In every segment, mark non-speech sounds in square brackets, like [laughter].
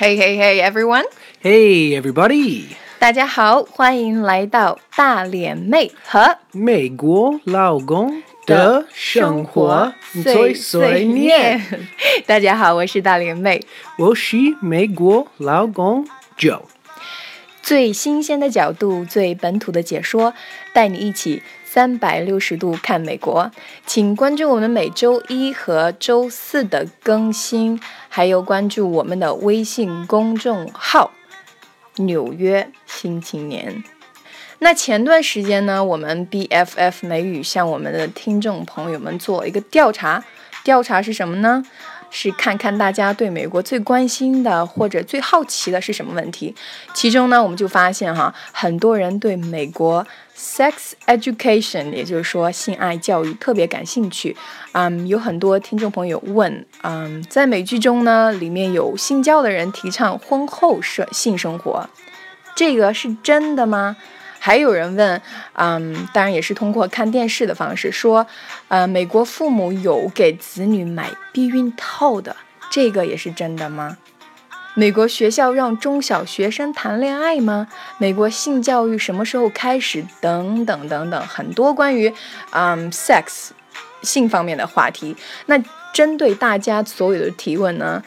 Hey, hey, hey, everyone! Hey, everybody! 大家好，欢迎来到大脸妹和美国老公的生活碎碎念。大家好，我是大脸妹，我是美国老公 Joe。最新鲜的角度，最本土的解说，带你一起三百六十度看美国。请关注我们每周一和周四的更新，还有关注我们的微信公众号《纽约新青年》。那前段时间呢，我们 BFF 美语向我们的听众朋友们做一个调查，调查是什么呢？是看看大家对美国最关心的或者最好奇的是什么问题。其中呢，我们就发现哈，很多人对美国 sex education，也就是说性爱教育特别感兴趣。嗯，有很多听众朋友问，嗯，在美剧中呢，里面有性教的人提倡婚后生性生活，这个是真的吗？还有人问，嗯，当然也是通过看电视的方式说，呃，美国父母有给子女买避孕套的，这个也是真的吗？美国学校让中小学生谈恋爱吗？美国性教育什么时候开始？等等等等，很多关于嗯 sex 性方面的话题。那针对大家所有的提问呢，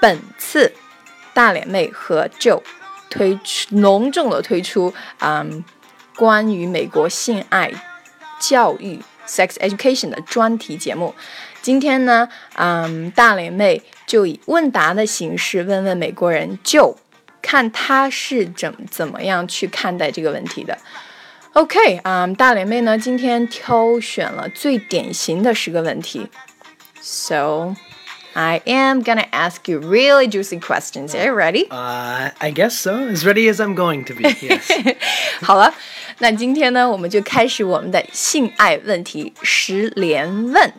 本次大脸妹和 Joe。推出隆重的推出，嗯，关于美国性爱教育 （sex education） 的专题节目。今天呢，嗯，大脸妹就以问答的形式问问美国人，就看他是怎怎么样去看待这个问题的。OK，嗯，大脸妹呢今天挑选了最典型的十个问题，So。I am gonna ask you really juicy questions. Are you ready? Uh, I guess so. As ready as I'm going to be. Yes. [laughs] 好了，那今天呢，我们就开始我们的性爱问题十连问。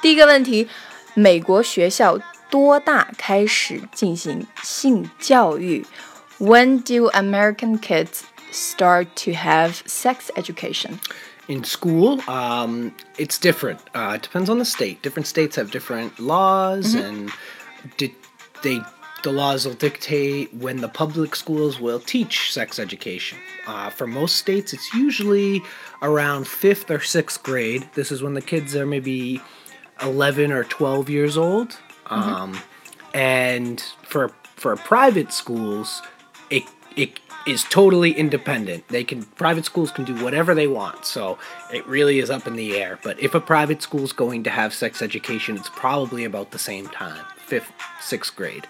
第一个问题：美国学校多大开始进行性教育？When do American kids start to have sex education? In school, um, it's different. Uh, it depends on the state. Different states have different laws, mm-hmm. and di- they the laws will dictate when the public schools will teach sex education. Uh, for most states, it's usually around fifth or sixth grade. This is when the kids are maybe eleven or twelve years old. Mm-hmm. Um, and for for private schools, it it is totally independent. They can private schools can do whatever they want. So it really is up in the air. But if a private school is going to have sex education, it's probably about the same time, fifth, sixth grade.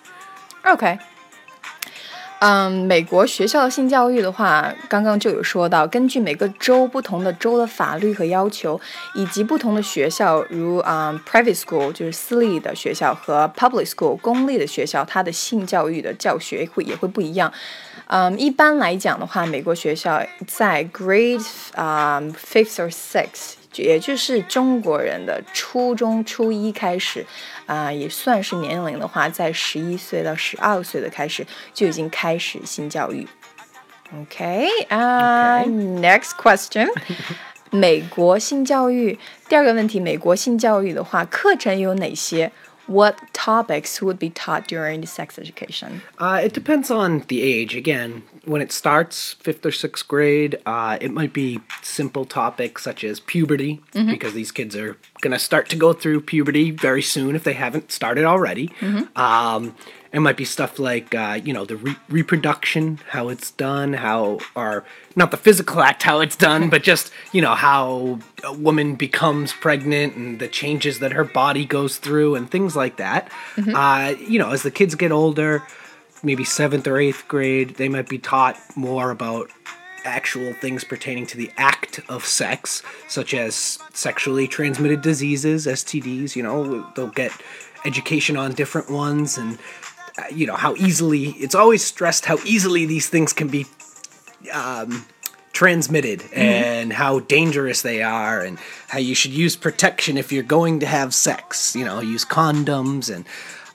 Okay. 嗯，美国学校的性教育的话，刚刚就有说到，根据每个州不同的州的法律和要求，以及不同的学校，如啊 private school 就是私立的学校和 public school 公立的学校，它的性教育的教学会也会不一样。 嗯，一般来讲的话，美国学校在 grade 啊 fifth or sixth，也就是中国人的初中初一开始，啊，也算是年龄的话，在十一岁到十二岁的开始就已经开始性教育。OK，啊，next question，[laughs] 美国性教育第二个问题，美国性教育的话，课程有哪些？what topics would be taught during the sex education? Uh, it depends on the age. Again, when it starts, fifth or sixth grade, uh, it might be simple topics such as puberty, mm-hmm. because these kids are going to start to go through puberty very soon if they haven't started already. Mm-hmm. Um, it might be stuff like uh, you know the re- reproduction, how it's done, how or not the physical act, how it's done, but just you know how a woman becomes pregnant and the changes that her body goes through and things like that. Mm-hmm. Uh, you know, as the kids get older, maybe seventh or eighth grade, they might be taught more about actual things pertaining to the act of sex, such as sexually transmitted diseases, STDs. You know, they'll get education on different ones and you know how easily it's always stressed how easily these things can be um, transmitted mm-hmm. and how dangerous they are and how you should use protection if you're going to have sex you know use condoms and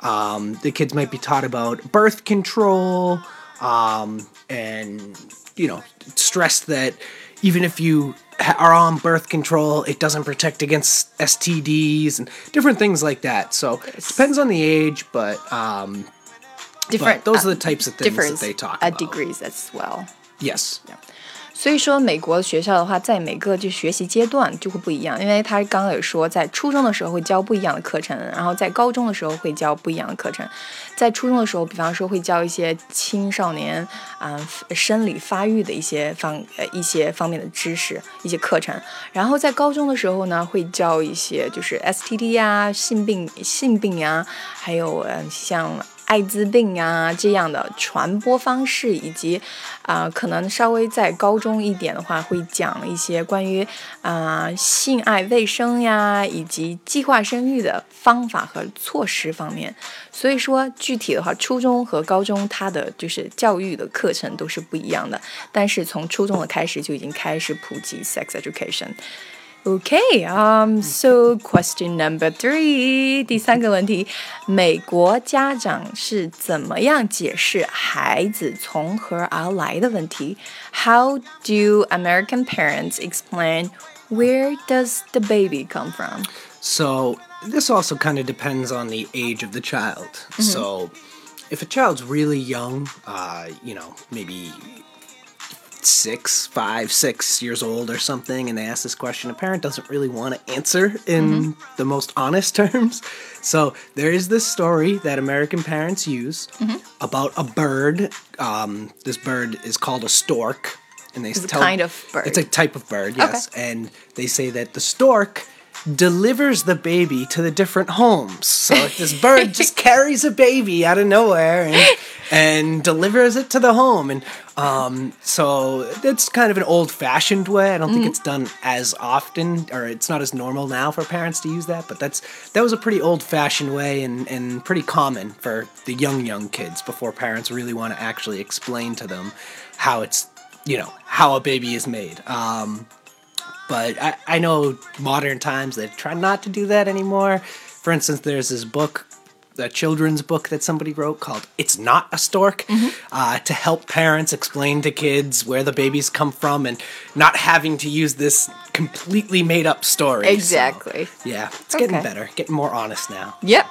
um, the kids might be taught about birth control um, and you know stress that even if you are on birth control, it doesn't protect against STDs and different things like that. So it depends on the age, but um, different. But those uh, are the types of things difference that they talk at about. degrees as well. Yes. 所以说，美国的学校的话，在每个就学习阶段就会不一样，因为他刚刚有说，在初中的时候会教不一样的课程，然后在高中的时候会教不一样的课程。在初中的时候，比方说会教一些青少年啊、生理发育的一些方呃一些方面的知识，一些课程。然后在高中的时候呢，会教一些就是 STD 呀、性病性病呀，还有呃像。 艾滋病啊这样的传播方式，以及啊、可能稍微在高中一点的话，会讲一些关于啊、性爱卫生呀，以及计划生育的方法和措施方面。所以说，具体的话，初中和高中它的就是教育的课程都是不一样的，但是从初中的开始就已经开始普及 sex education。Okay, um, so question number three，第三个问题，美国家长是怎么样解释孩子从何而来的问题？How do American parents explain where does the baby come from? So this also kind of depends on the age of the child. So if a child's really young, uh, you know, maybe six, five, six years old or something, and they ask this question, a parent doesn't really want to answer in the most [laughs] honest terms. So there is this story that American parents use about a bird. Um, this bird is called a stork. And they It's a tell kind of bird. It's a type of bird, yes. And they say that the stork delivers the baby to the different homes. So this bird just [laughs] carries a baby out of nowhere and, and delivers it to the home. And um, so it's kind of an old fashioned way. I don't think it's done as often, or it's not as normal now for parents to use that. But that's that was a pretty old fashioned way and, and pretty common for the young young kids before parents really want to actually explain to them how it's you know how a baby is made. Um, but I, I know modern times they try not to do that anymore. For instance, there's this book, a children's book that somebody wrote called "It's Not a Stork," uh, to help parents explain to kids where the babies come from and not having to use this completely made up story. So, Exactly. yeah, it's getting Okay. better, getting more honest now. Yep.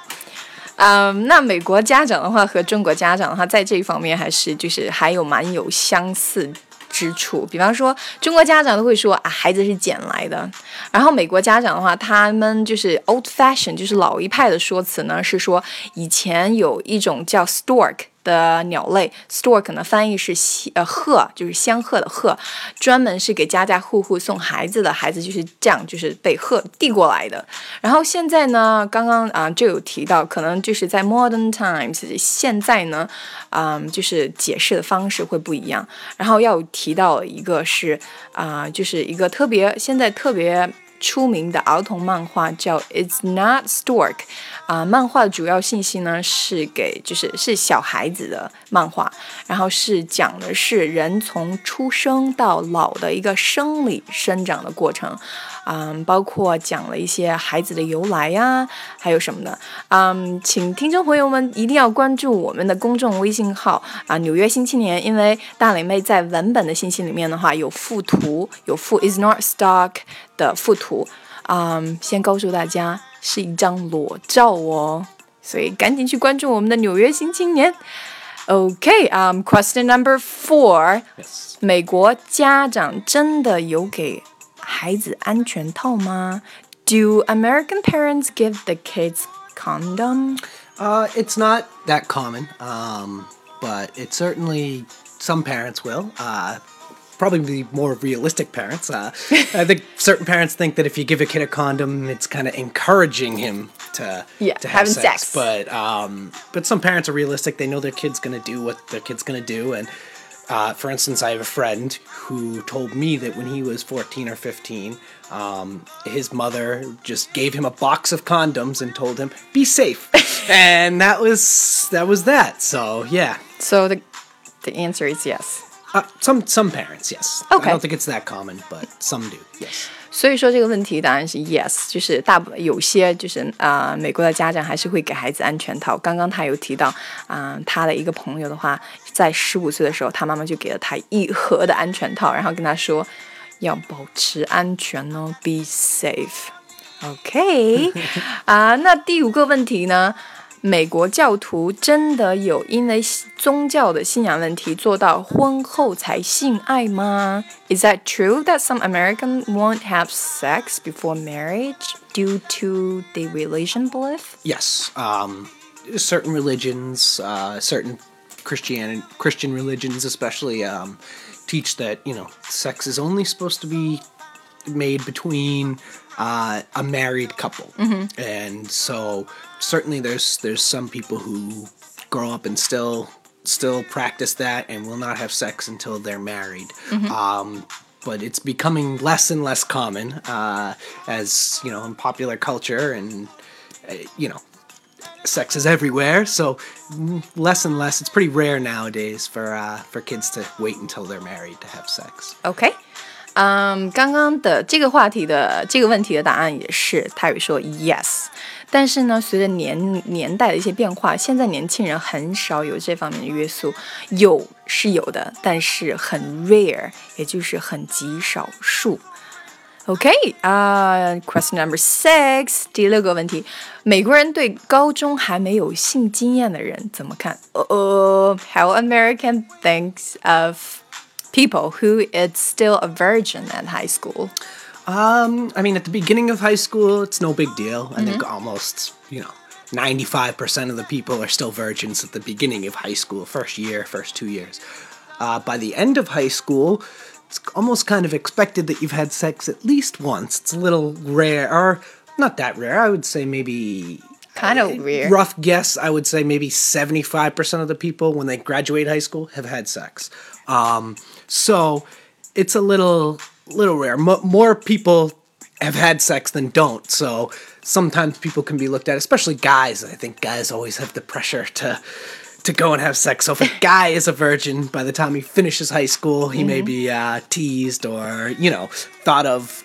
嗯，那美国家长的话和中国家长的话，在这一方面还是就是还有蛮有相似 之处。比方说，中国家长都会说啊，孩子是捡来的，然后美国家长的话，他们就是 old fashion，就是老一派的说辞呢，是说以前有一种叫 stork。的鸟类，stork 呢翻译是呃鹤，就是仙鹤的鹤，专门是给家家户户送孩子的，孩子就是这样，就是被鹤递过来的。然后现在呢，刚刚啊、就有提到，可能就是在 modern times，现在呢，嗯，就是解释的方式会不一样。然后要提到一个是啊、就是一个特别现在特别出名的儿童漫画叫《It's Not Stork》啊、漫画的主要信息呢是给就是是小孩子的漫画，然后是讲的是人从出生到老的一个生理生长的过程。嗯，包括讲了一些孩子的由来呀、还有什么的。嗯，请听众朋友们一定要关注我们的公众微信号啊，纽约新青年，因为大磊妹在文本的信息里面的话有附图，有附 is not stock 的附图。嗯，先告诉大家是一张裸照哦，所以赶紧去关注我们的纽约新青年。Okay, um, question number four. Yes. 美国家长真的有给孩子安全套吗？Do American parents give the kids condom? Uh, it's not that common, um, but it certainly some parents will. Uh, probably the more realistic parents. Uh, [laughs] I think certain parents think that if you give a kid a condom, it's kind of encouraging him to Yeah, to have having sex. sex. But um, but some parents are realistic. They know their kid's gonna do what their kid's gonna do, and. uh, for instance, I have a friend who told me that when he was 14 or 15, um, his mother just gave him a box of condoms and told him, "Be safe," [laughs] and that was that was that. So yeah, So the the answer is yes. uh, some some parents, yes. Okay. I don't think it's that common, but some do. Yes. 所以说这个问题答案是 yes，就是大部有些就是啊、呃美国的家长还是会给孩子安全套。刚刚他有提到啊、他的一个朋友的话，在十五岁的时候，他妈妈就给了他一盒的安全套，然后跟他说要保持安全哦，be safe。OK，[laughs] 啊、那第五个问题呢？美国教徒真的有因为宗教的信仰问题做到婚后才性爱吗？Is that true that some Americans won't have sex before marriage due to the religion belief? Yes. Um, certain religions, uh, certain Christian Christian religions, especially, um, teach that you know sex is only supposed to be made between uh, a married couple, and so certainly there's there's some people who grow up and still still practice that and will not have sex until they're married. Um, but it's becoming less and less common uh, as you know in popular culture and uh, you know sex is everywhere. So less and less it's pretty rare nowadays for uh, for kids to wait until they're married to have sex. OK，嗯，刚刚的这个话题的这个问题的答案也是，他有说 yes，但是呢，随着年年代的一些变化，现在年轻人很少有这方面的约束，有是有的，但是很 rare，也就是很极少数。OK，啊、q u e s t i o n number six，第六个问题，美国人对高中还没有性经验的人怎么看？呃、h o w American thinks of people who is still a virgin at high school. um, i mean at the beginning of high school it's no big deal. I think almost you know 95% of the people are still virgins at the beginning of high school first year first two years. Uh, by the end of high school it's almost kind of expected that you've had sex at least once. It's a little rare or not that rare. I would say maybe Kind of weird. rough guess, I would say maybe 75% of the people when they graduate high school have had sex. Um, so it's a little little rare. Mo more people have had sex than don't. So sometimes people can be looked at, especially guys. I think guys always have the pressure to to go and have sex. So if a [laughs] guy is a virgin by the time he finishes high school, he may be uh, teased or you know thought of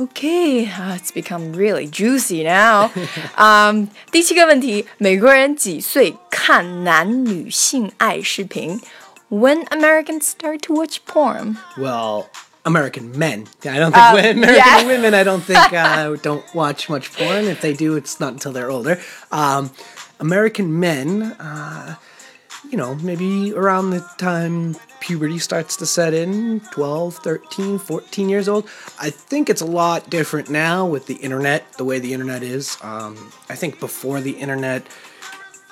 Okay, uh, it's become really juicy now. [laughs] 嗯、第七个问题，美国人几岁看男女性爱视频？When Americans start to watch porn? Well, American men. I don't think Um, wo- American yeah. women. I don't think uh, [laughs] don't watch much porn. If they do, it's not until they're older. Um, American men, uh, you know, maybe around the time puberty starts to set in 12, 13, 14 years old. I think it's a lot different now with the internet, the way the internet is. Um, I think before the internet,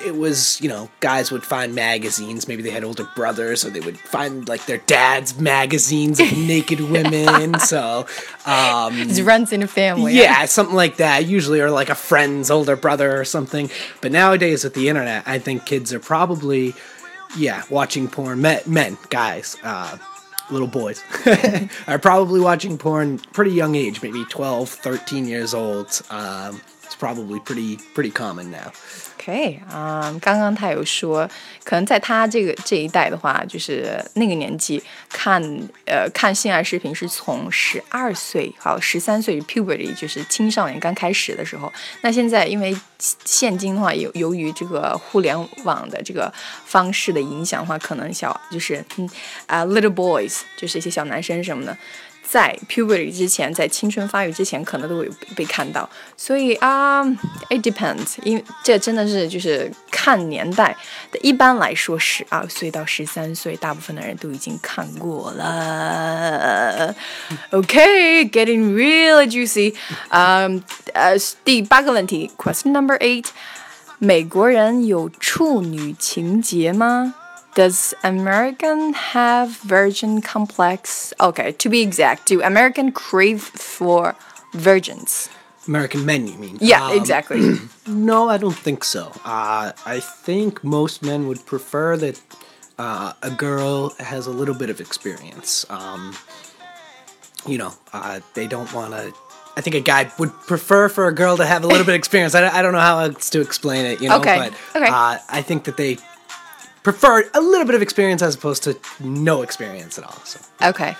it was, you know, guys would find magazines. Maybe they had older brothers, or they would find like their dad's magazines of [laughs] naked women. So, um, It runs in a family. yeah, something like that. Usually, or like a friend's older brother or something. But nowadays, with the internet, I think kids are probably, yeah, watching porn. Men, men guys, uh, little boys, [laughs] are probably watching porn pretty young age, maybe 12, 13 years old. Um, probably pretty pretty common now. OK，啊、刚刚他有说，可能在他这个这一代的话，就是那个年纪看呃看性爱视频是从十二岁好十三岁 puberty 就是青少年刚开始的时候。那现在因为现今的话，由由于这个互联网的这个方式的影响的话，可能小就是嗯啊、little boys 就是一些小男生什么的。在 puberty 之前，在青春发育之前，可能都会被看到，所以啊、i t depends，因为这真的是就是看年代。一般来说，十二岁到十三岁，大部分的人都已经看过了。OK，getting、really juicy。嗯，呃，第八个问题，question number eight，美国人有处女情节吗？Does American have virgin complex? Okay, to be exact, do American crave for virgins? American men, you mean? Yeah, Um, exactly. [clears throat] No, I don't think so. Uh, I think most men would prefer that uh, a girl has a little bit of experience. Um, you know, uh, they don't want to. I think a guy would prefer for a girl to have a little bit of experience. I, I don't know how else to explain it, you know, Okay, but okay. Uh, I think that they prefer a little bit of experience as opposed to no experience at all. So OK，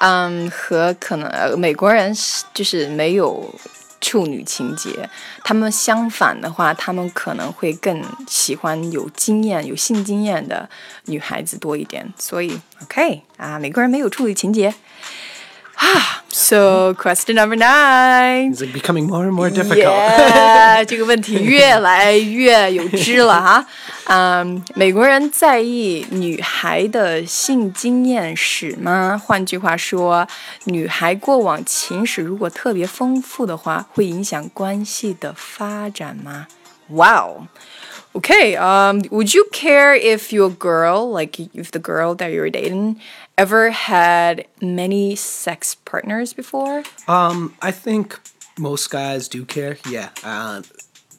嗯，和可能呃美国人是就是没有处女情节，他们相反的话，他们可能会更喜欢有经验、有性经验的女孩子多一点。所以 OK 啊，美国人没有处女情节。 [sighs] Ah, so question number nine. it's like becoming more and more difficult. Yeah，这个问题越来越有知了哈。嗯，美国人在意女孩的性经验史吗？换句话说，女孩过往情史如果特别丰富的话，会影响关系的发展吗？Wow. [laughs] Okay, um, would you care if your girl, like if the girl that you were dating, ever had many sex partners before? Um, I think most guys do care. Yeah. Uh,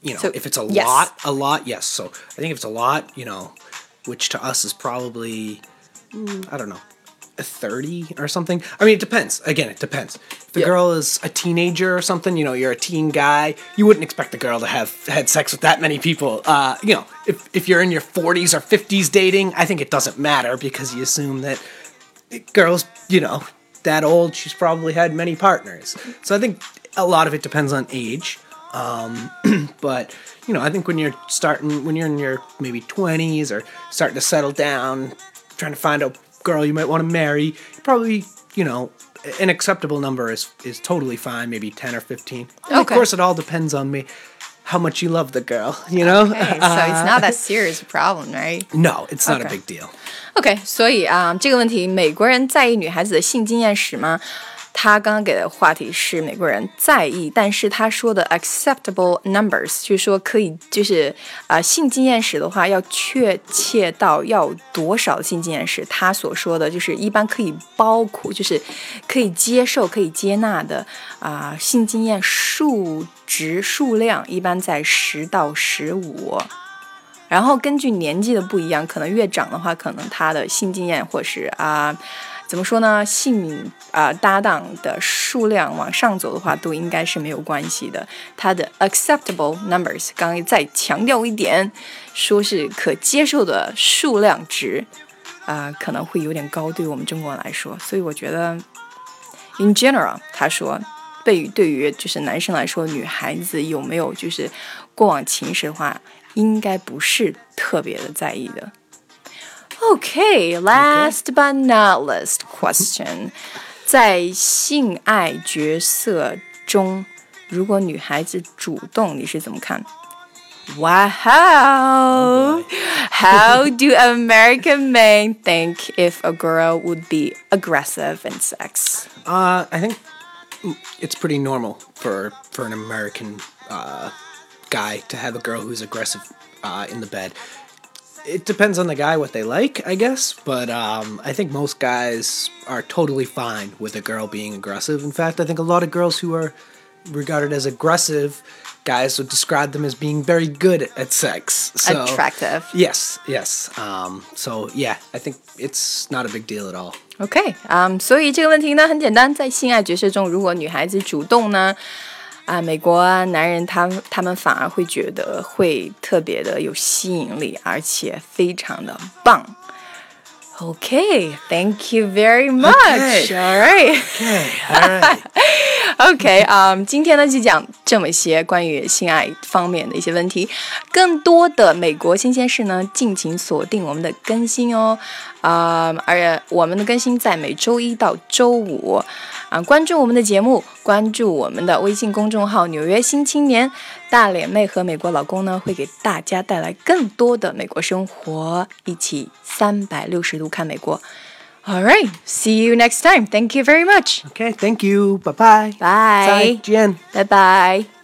you know, So, if it's a yes. lot, a lot, yes. So I think if it's a lot, you know, which to us is probably, mm, I don't know, a 30 or something. I mean, it depends. Again, it depends. The girl is a teenager or something, you know, you're a teen guy, you wouldn't expect the girl to have had sex with that many people. Uh, you know, if, if you're in your 40s or 50s dating, I think it doesn't matter because you assume that girls, you know, that old, she's probably had many partners. So I think a lot of it depends on age. Um, [clears throat] but you know, I think when you're starting, when you're in your maybe 20s or starting to settle down, trying to find a girl you might want to marry, probably you know, an acceptable number is is totally fine. Maybe 10 or 15. And Of Okay. course, it all depends on me. How much you love the girl, you know? Okay, so it's not that serious problem, right? no, it's not a Okay. big deal. OK，所以啊，这个问题，美国人在意女孩子的性经验史吗？ 他刚刚给的话题是美国人在意，但是他说的 acceptable numbers 就是说可以，就是啊、性经验史的话要确切到要多少性经验史？他所说的就是一般可以包括，就是可以接受、可以接纳的啊、性经验数值数量一般在十到十五。然后根据年纪的不一样，可能越长的话，可能他的性经验或是啊、怎么说呢，性啊、搭档的数量往上走的话，都应该是没有关系的。它的 acceptable numbers，刚刚再强调一点，说是可接受的数量值啊、可能会有点高，对于我们中国人来说。所以我觉得，in general，他说。对于对于就是男生来说，女孩子有没有就是过往情史的话，应该不是特别的在意的。Okay, last but not least question，在性爱角色中，如果女孩子主动，你是怎么看？Wow! [laughs] How do American men think if a girl would be aggressive in sex? Uh, I think it's pretty normal for for an American uh, guy to have a girl who's aggressive uh, in the bed. It depends on the guy what they like, I guess, but um, I think most guys are totally fine with a girl being aggressive. In fact, I think a lot of girls who are regarded as aggressive guys would describe them as being very good at sex. So, Attractive. Yes, yes. Um, so yeah, I think it's not a big deal at all. OK，嗯、所以这个问题呢很简单，在性爱角色中，如果女孩子主动呢， 啊、美国男人他他们反而会觉得会特别的有吸引力，而且非常的棒。Okay, thank、you very much. Okay. All right. Okay, all right. [laughs] OK，啊、今天呢就讲这么些关于性爱方面的一些问题，更多的美国新鲜事呢，敬请锁定我们的更新哦。啊、而且我们的更新在每周一到周五，啊、关注我们的节目，关注我们的微信公众号《纽约新青年》，大脸妹和美国老公呢会给大家带来更多的美国生活，一起三百六十度看美国。All right. See you next time. Thank you very much. Okay. Thank you. Bye-bye. Bye. Bye. Bye. Bye bye.